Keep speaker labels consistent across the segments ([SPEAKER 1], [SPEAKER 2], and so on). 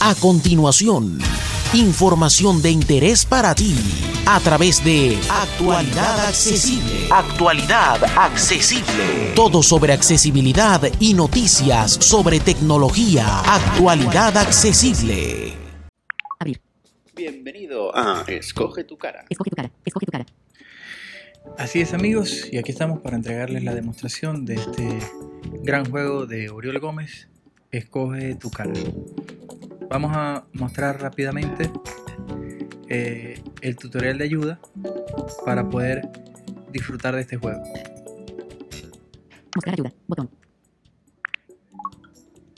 [SPEAKER 1] A continuación, información de interés para ti a través de Actualidad Accesible. Actualidad Accesible. Todo sobre accesibilidad y noticias sobre tecnología. Actualidad Accesible.
[SPEAKER 2] Abrir.
[SPEAKER 3] Bienvenido a Escoge tu cara.
[SPEAKER 2] Escoge tu cara. Escoge tu cara.
[SPEAKER 4] Así es amigos, y aquí estamos para entregarles la demostración de este gran juego de Oriol Gómez, Escoge tu cara. Vamos a mostrar rápidamente eh, el tutorial de ayuda para poder disfrutar de este juego.
[SPEAKER 2] Mostrar ayuda. Botón.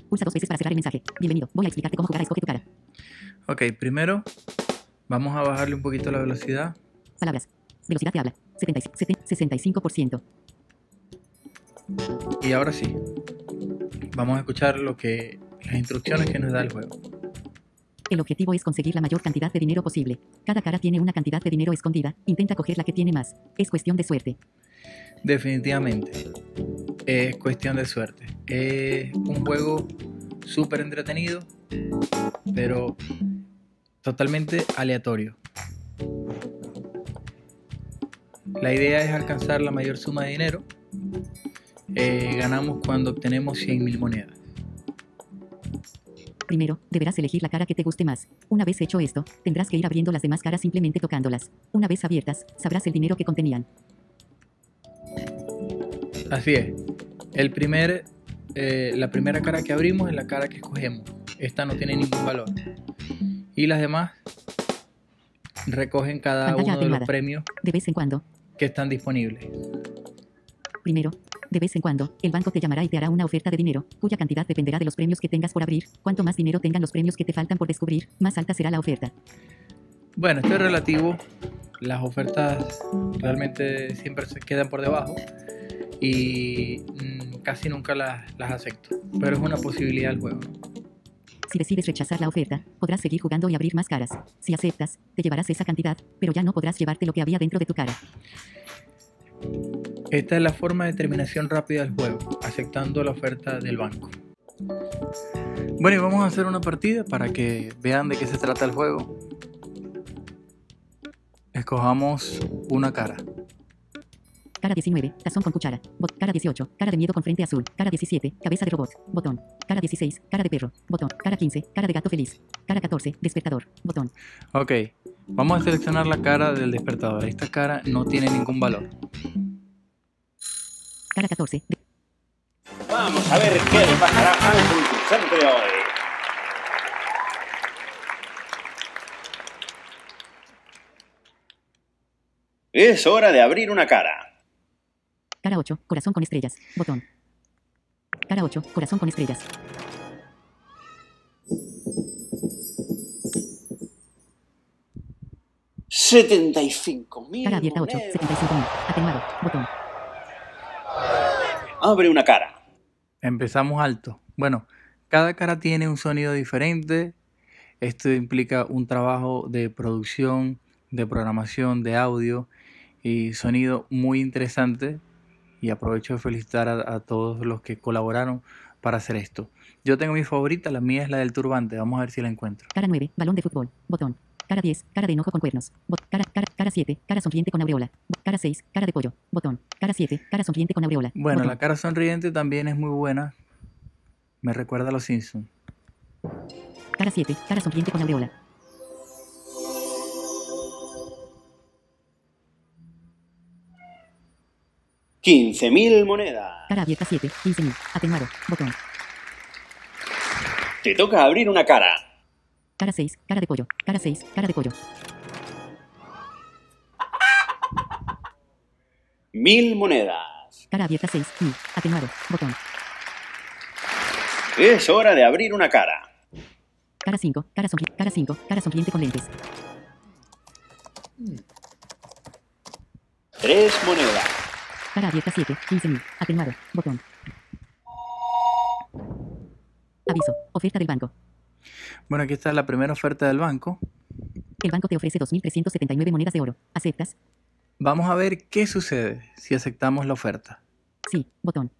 [SPEAKER 2] Pulsa dos veces para cerrar el mensaje. Bienvenido. Voy a explicarte cómo jugar a Escoge tu cara.
[SPEAKER 4] Ok, primero vamos a bajarle un poquito la velocidad.
[SPEAKER 2] Palabras. Velocidad de habla. 70, 65%.
[SPEAKER 4] Y ahora sí, vamos a escuchar lo que las instrucciones que nos da el juego.
[SPEAKER 2] El objetivo es conseguir la mayor cantidad de dinero posible. Cada cara tiene una cantidad de dinero escondida. Intenta coger la que tiene más. Es cuestión de suerte.
[SPEAKER 4] Definitivamente, es cuestión de suerte. Es un juego súper entretenido, pero totalmente aleatorio. La idea es alcanzar la mayor suma de dinero. Eh, ganamos cuando obtenemos 100.000 monedas.
[SPEAKER 2] Primero, deberás elegir la cara que te guste más. Una vez hecho esto, tendrás que ir abriendo las demás caras simplemente tocándolas. Una vez abiertas, sabrás el dinero que contenían.
[SPEAKER 4] Así es. El primer, eh, la primera cara que abrimos es la cara que escogemos. Esta no tiene ningún valor. Y las demás recogen cada
[SPEAKER 2] Pantalla
[SPEAKER 4] uno de los premios
[SPEAKER 2] De vez en cuando.
[SPEAKER 4] que están disponibles.
[SPEAKER 2] Primero, de vez en cuando, el banco te llamará y te hará una oferta de dinero, cuya cantidad dependerá de los premios que tengas por abrir. Cuanto más dinero tengan los premios que te faltan por descubrir, más alta será la oferta.
[SPEAKER 4] Bueno, esto es relativo. Las ofertas realmente siempre se quedan por debajo y mm, casi nunca las, las acepto. Pero es una posibilidad del juego.
[SPEAKER 2] Si decides rechazar la oferta, podrás seguir jugando y abrir más caras. Si aceptas, te llevarás esa cantidad, pero ya no podrás llevarte lo que había dentro de tu cara.
[SPEAKER 4] Esta es la forma de terminación rápida del juego, aceptando la oferta del banco. Bueno, y vamos a hacer una partida para que vean de qué se trata el juego. Escojamos una cara.
[SPEAKER 2] Cara 19, tazón con cuchara. Bot, cara 18, cara de miedo con frente azul. Cara 17, cabeza de robot. Botón. Cara 16, cara de perro. Botón. Cara 15, cara de gato feliz. Cara 14, despertador. Botón.
[SPEAKER 4] Ok, vamos a seleccionar la cara del despertador. Esta cara no tiene ningún valor.
[SPEAKER 2] Cara 14, de-
[SPEAKER 3] Vamos a ver qué le pasará al concursante de hoy. Es hora de abrir una cara.
[SPEAKER 2] cara 8, corazón con estrellas. Botón. Cara 8, corazón con estrellas.
[SPEAKER 3] ¡75
[SPEAKER 2] Cara abierta 8, 75.000. Atenuado. Botón.
[SPEAKER 3] Abre una cara.
[SPEAKER 4] Empezamos alto. Bueno, cada cara tiene un sonido diferente. Esto implica un trabajo de producción, de programación, de audio y sonido muy interesante. Y aprovecho de felicitar a, a todos los que colaboraron para hacer esto. Yo tengo mi favorita, la mía es la del turbante. Vamos a ver si la encuentro.
[SPEAKER 2] Cara 9, balón de fútbol. Botón. Cara 10, cara de enojo con cuernos. Bot, cara, cara, cara 7, cara sonriente con aureola. Bot, cara 6, cara de pollo. Botón. Cara 7, cara sonriente con aureola.
[SPEAKER 4] Bueno,
[SPEAKER 2] Botón.
[SPEAKER 4] la cara sonriente también es muy buena. Me recuerda a los Simpsons.
[SPEAKER 2] Cara 7, cara sonriente con aureola.
[SPEAKER 3] ¡15.000 monedas!
[SPEAKER 2] Cara abierta 7, 15.000. Atenuado. Botón.
[SPEAKER 3] Te toca abrir una cara.
[SPEAKER 2] Cara 6, cara de pollo. Cara 6, cara de pollo.
[SPEAKER 3] ¡Mil monedas!
[SPEAKER 2] Cara abierta 6, 1000. Atenuado. Botón.
[SPEAKER 3] Es hora de abrir una cara.
[SPEAKER 2] Cara 5, cara sonriente. Cara 5, cara sonriente con lentes.
[SPEAKER 3] Tres monedas.
[SPEAKER 2] Cara abierta 7, 15.000. Atenuado. Botón. Aviso. Oferta del banco.
[SPEAKER 4] Bueno, aquí está la primera oferta del banco.
[SPEAKER 2] El banco te ofrece 2.379 monedas de oro. ¿Aceptas?
[SPEAKER 4] Vamos a ver qué sucede si aceptamos la oferta.
[SPEAKER 2] Sí. Botón.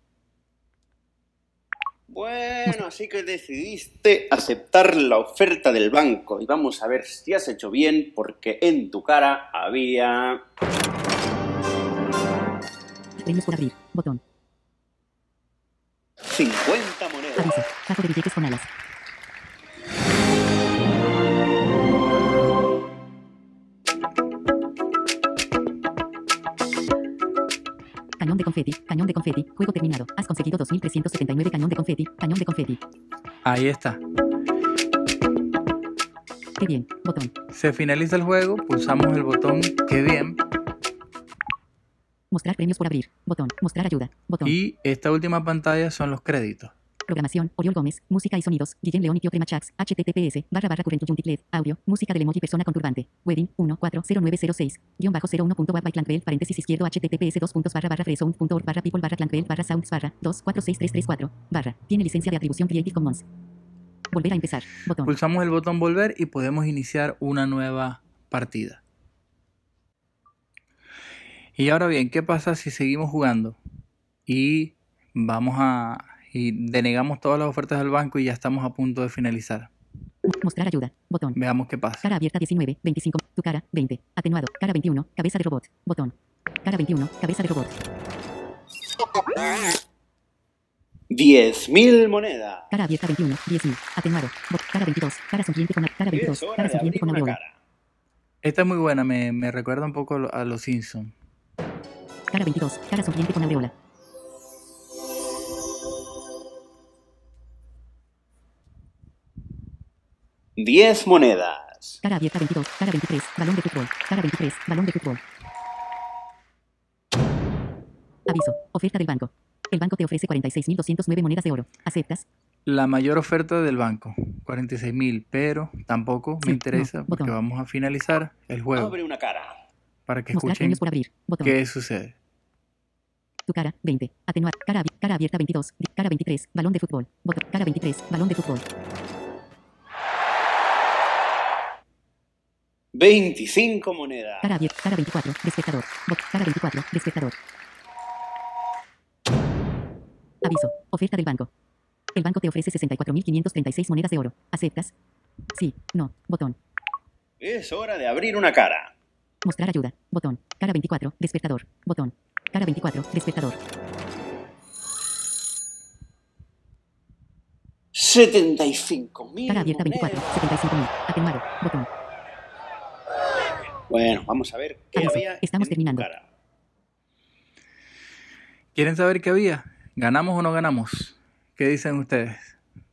[SPEAKER 3] Bueno, así que decidiste aceptar la oferta del banco y vamos a ver si has hecho bien porque en tu cara había...
[SPEAKER 2] Premios por abrir. Botón.
[SPEAKER 3] 50 monedas.
[SPEAKER 2] Aviso. Cajo de billetes con alas. Cañón de confeti. Cañón de confeti. Juego terminado. Has conseguido 2379 cañón de confeti. Cañón de confeti.
[SPEAKER 4] Ahí está.
[SPEAKER 2] Qué bien. Botón.
[SPEAKER 4] Se finaliza el juego, pulsamos el botón Qué bien
[SPEAKER 2] Mostrar premios por abrir. Botón. Mostrar ayuda. Botón.
[SPEAKER 4] y esta última pantalla son los créditos.
[SPEAKER 2] Programación, Oriol Gómez, música y sonidos, Guillem León y Tío Cremachax, https, barra barra current Junticled, audio, música del emoji persona con turbante, wedding, 140906, guion bajo 01.webbyclancvel, paréntesis izquierdo, https, dos puntos barra barra freesound.org barra people barra clancvel barra sounds barra 246334, barra, tiene licencia de atribución Creative Commons. Volver a empezar, botón.
[SPEAKER 4] Pulsamos el botón volver y podemos iniciar una nueva partida. Y ahora bien, ¿qué pasa si seguimos jugando? Y vamos a... y denegamos todas las ofertas del banco y ya estamos a punto de finalizar.
[SPEAKER 2] Mostrar ayuda, botón.
[SPEAKER 4] Veamos qué pasa.
[SPEAKER 2] Cara abierta 19, 25, tu cara, 20, atenuado, cara 21, cabeza de robot, botón. Cara 21, cabeza de robot,
[SPEAKER 3] 10.000 monedas.
[SPEAKER 2] cara abierta 21, 10.000, atenuado, bot, cara 22, cara sonriente con cara
[SPEAKER 3] Y
[SPEAKER 2] 22,
[SPEAKER 3] es hora
[SPEAKER 2] cara sonriente con aureola.
[SPEAKER 4] Esta es muy buena, me, me recuerda un poco a los Simpsons.
[SPEAKER 2] cara 22, cara sonriente con aureola,
[SPEAKER 3] 10 monedas.
[SPEAKER 2] cara abierta 22, cara 23, balón de fútbol, cara 23, balón de fútbol. Aviso, oferta del banco. El banco te ofrece 46.209 monedas de oro. ¿Aceptas?
[SPEAKER 4] La mayor oferta del banco, 46 mil, pero tampoco
[SPEAKER 2] Sí,
[SPEAKER 4] me interesa
[SPEAKER 2] no,
[SPEAKER 4] porque
[SPEAKER 2] botón.
[SPEAKER 4] vamos a finalizar el juego
[SPEAKER 3] Abre una cara.
[SPEAKER 4] para que
[SPEAKER 2] Mostrar
[SPEAKER 4] escuchen
[SPEAKER 2] por abrir. Botón.
[SPEAKER 4] qué sucede.
[SPEAKER 2] Tu cara, 20. Atenuar. Cara, cara abierta 22. Di- Cara 23. Balón de fútbol. Botón. Cara 23. Balón de fútbol.
[SPEAKER 3] 25 monedas.
[SPEAKER 2] Cara abierta. Cara 24. Despertador. Bot. Cara 24. Despertador. Aviso. Oferta del banco. El banco te ofrece 64.536 monedas de oro. ¿Aceptas? Sí. No. Botón.
[SPEAKER 3] Es hora de abrir una cara.
[SPEAKER 2] Mostrar ayuda. Botón. Cara 24. Despertador. Botón. Cara 24. Despertador.
[SPEAKER 3] 75.000
[SPEAKER 2] Cara abierta 24.
[SPEAKER 3] monedas.
[SPEAKER 2] 75.000. Atenuado. Botón.
[SPEAKER 3] Bueno, vamos a ver qué había
[SPEAKER 2] estamos
[SPEAKER 3] en tu
[SPEAKER 2] terminando.
[SPEAKER 3] cara.
[SPEAKER 4] ¿Quieren saber qué había? ¿Ganamos o no ganamos? ¿Qué dicen ustedes?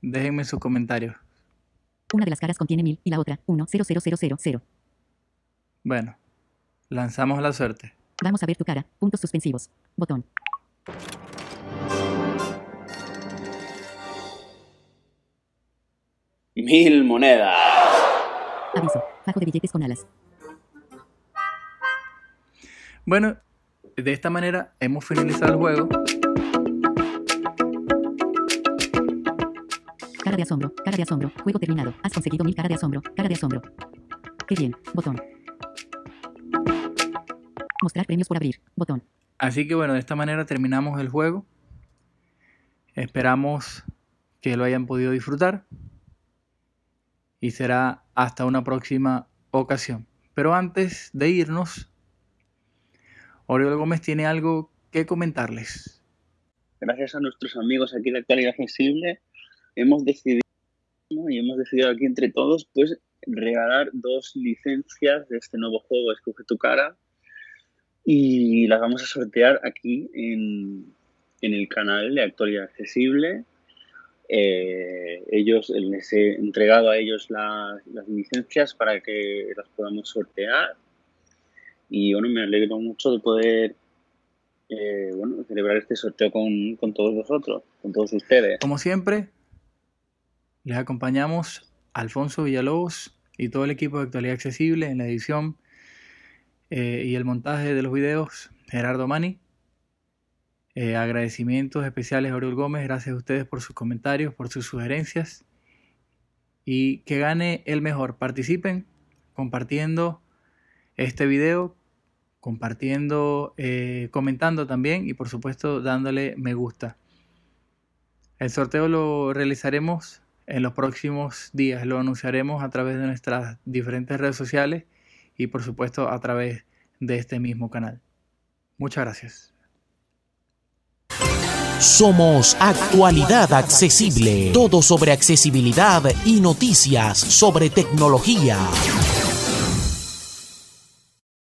[SPEAKER 4] Déjenme sus comentarios.
[SPEAKER 2] Una de las caras contiene 1000 y la otra 1. 0, 0, 0, 0, 0.
[SPEAKER 4] Bueno, lanzamos la suerte.
[SPEAKER 2] Vamos a ver tu cara. Puntos suspensivos. Botón.
[SPEAKER 3] Mil monedas.
[SPEAKER 2] Aviso. Bajo de billetes con alas.
[SPEAKER 4] Bueno, de esta manera hemos finalizado el juego.
[SPEAKER 2] Cara de asombro. Cara de asombro. Juego terminado. Has conseguido mil cara de asombro. Cara de asombro. Qué bien. Botón. Mostrar premios por abrir. Botón.
[SPEAKER 4] Así que bueno, de esta manera terminamos el juego. Esperamos que lo hayan podido disfrutar. Y será hasta una próxima ocasión. Pero antes de irnos, Oriol Gómez tiene algo que comentarles.
[SPEAKER 5] gracias a nuestros amigos aquí de Actualidad Accesible, hemos decidido, y hemos decidido aquí entre todos, pues regalar dos licencias de este nuevo juego, Escoge tu cara, y las vamos a sortear aquí en, en el canal de Actualidad Accesible. Eh, ellos, les he entregado a ellos la- las licencias para que las podamos sortear. Y bueno, me alegro mucho de poder eh, bueno, celebrar este sorteo con, con todos vosotros, con todos ustedes.
[SPEAKER 4] Como siempre, les acompañamos Alfonso Villalobos y todo el equipo de Actualidad Accesible en la edición eh, y el montaje de los videos, Gerardo Mani. Eh, agradecimientos especiales a Oriol Gómez, gracias a ustedes por sus comentarios, por sus sugerencias. Y que gane el mejor. Participen compartiendo este video, compartiendo, eh, comentando también y por supuesto dándole me gusta. El sorteo lo realizaremos en los próximos días, lo anunciaremos a través de nuestras diferentes redes sociales y por supuesto a través de este mismo canal. Muchas gracias.
[SPEAKER 1] Somos Actualidad Accesible. Todo sobre accesibilidad y noticias sobre tecnología.